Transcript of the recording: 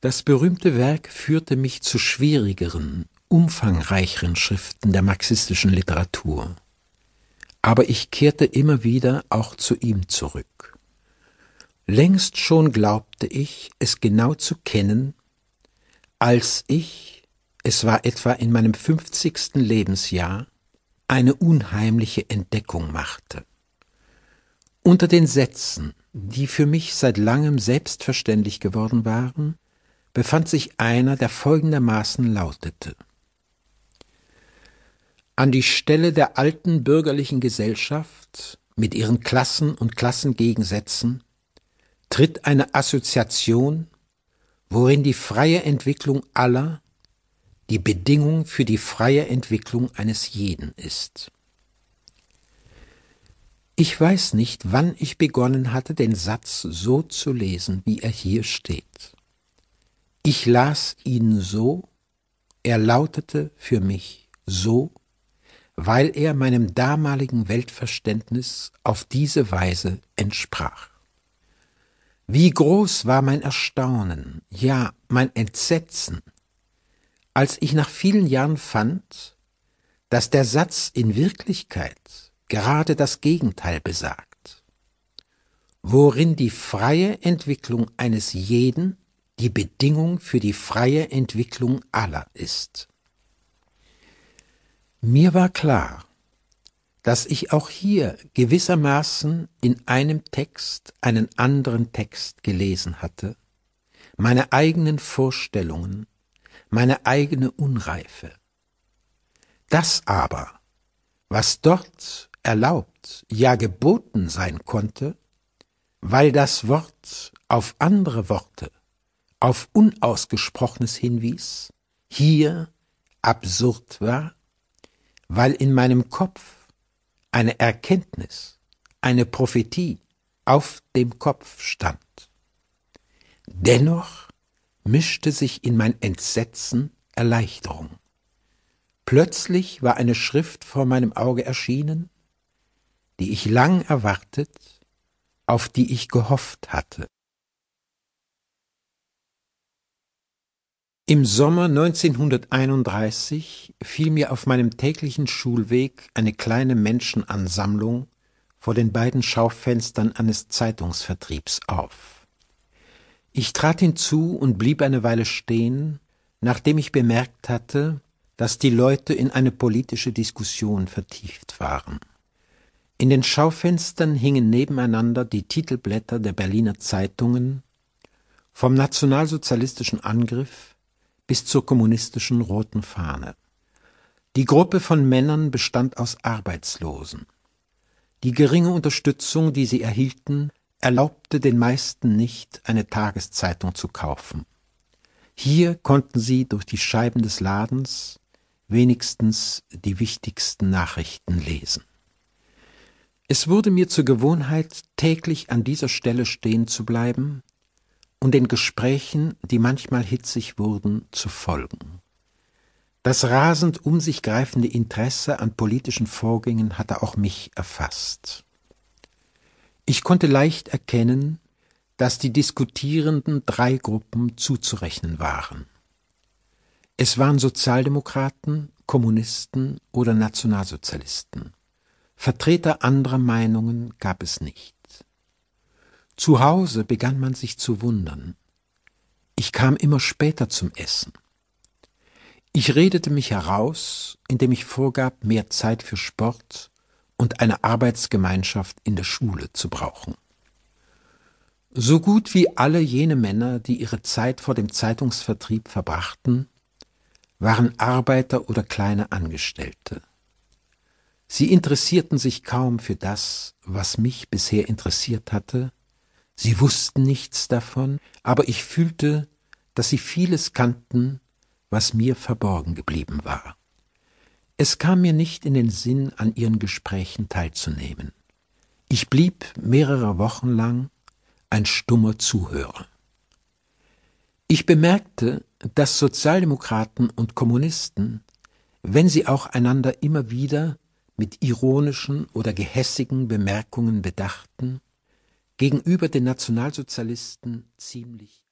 Das berühmte Werk führte mich zu schwierigeren, umfangreicheren Schriften der marxistischen Literatur. Aber ich kehrte immer wieder auch zu ihm zurück. Längst schon glaubte ich, es genau zu kennen, als ich, es war etwa in meinem fünfzigsten Lebensjahr, eine unheimliche Entdeckung machte. Unter den Sätzen, die für mich seit langem selbstverständlich geworden waren, befand sich einer, der folgendermaßen lautete An die Stelle der alten bürgerlichen Gesellschaft mit ihren Klassen und Klassengegensätzen tritt eine Assoziation, worin die freie Entwicklung aller die Bedingung für die freie Entwicklung eines jeden ist. Ich weiß nicht, wann ich begonnen hatte, den Satz so zu lesen, wie er hier steht. Ich las ihn so, er lautete für mich so, weil er meinem damaligen Weltverständnis auf diese Weise entsprach. Wie groß war mein Erstaunen, ja mein Entsetzen, als ich nach vielen Jahren fand, dass der Satz in Wirklichkeit gerade das Gegenteil besagt, worin die freie Entwicklung eines jeden die Bedingung für die freie Entwicklung aller ist. Mir war klar, dass ich auch hier gewissermaßen in einem Text einen anderen Text gelesen hatte, meine eigenen Vorstellungen, meine eigene Unreife. Das aber, was dort erlaubt, ja geboten sein konnte, weil das Wort auf andere Worte, auf Unausgesprochenes hinwies, hier absurd war, weil in meinem Kopf eine Erkenntnis, eine Prophetie auf dem Kopf stand. Dennoch mischte sich in mein Entsetzen Erleichterung. Plötzlich war eine Schrift vor meinem Auge erschienen, die ich lang erwartet, auf die ich gehofft hatte. Im Sommer 1931 fiel mir auf meinem täglichen Schulweg eine kleine Menschenansammlung vor den beiden Schaufenstern eines Zeitungsvertriebs auf. Ich trat hinzu und blieb eine Weile stehen, nachdem ich bemerkt hatte, dass die Leute in eine politische Diskussion vertieft waren. In den Schaufenstern hingen nebeneinander die Titelblätter der Berliner Zeitungen vom nationalsozialistischen Angriff bis zur kommunistischen roten Fahne. Die Gruppe von Männern bestand aus Arbeitslosen. Die geringe Unterstützung, die sie erhielten, erlaubte den meisten nicht, eine Tageszeitung zu kaufen. Hier konnten sie durch die Scheiben des Ladens wenigstens die wichtigsten Nachrichten lesen. Es wurde mir zur Gewohnheit, täglich an dieser Stelle stehen zu bleiben und den Gesprächen, die manchmal hitzig wurden, zu folgen. Das rasend um sich greifende Interesse an politischen Vorgängen hatte auch mich erfasst. Ich konnte leicht erkennen, dass die Diskutierenden drei Gruppen zuzurechnen waren. Es waren Sozialdemokraten, Kommunisten oder Nationalsozialisten. Vertreter anderer Meinungen gab es nicht. Zu Hause begann man sich zu wundern. Ich kam immer später zum Essen. Ich redete mich heraus, indem ich vorgab, mehr Zeit für Sport und eine Arbeitsgemeinschaft in der Schule zu brauchen. So gut wie alle jene Männer, die ihre Zeit vor dem Zeitungsvertrieb verbrachten, waren Arbeiter oder kleine Angestellte. Sie interessierten sich kaum für das, was mich bisher interessiert hatte, Sie wussten nichts davon, aber ich fühlte, dass sie vieles kannten, was mir verborgen geblieben war. Es kam mir nicht in den Sinn, an ihren Gesprächen teilzunehmen. Ich blieb mehrere Wochen lang ein stummer Zuhörer. Ich bemerkte, dass Sozialdemokraten und Kommunisten, wenn sie auch einander immer wieder mit ironischen oder gehässigen Bemerkungen bedachten, gegenüber den Nationalsozialisten ziemlich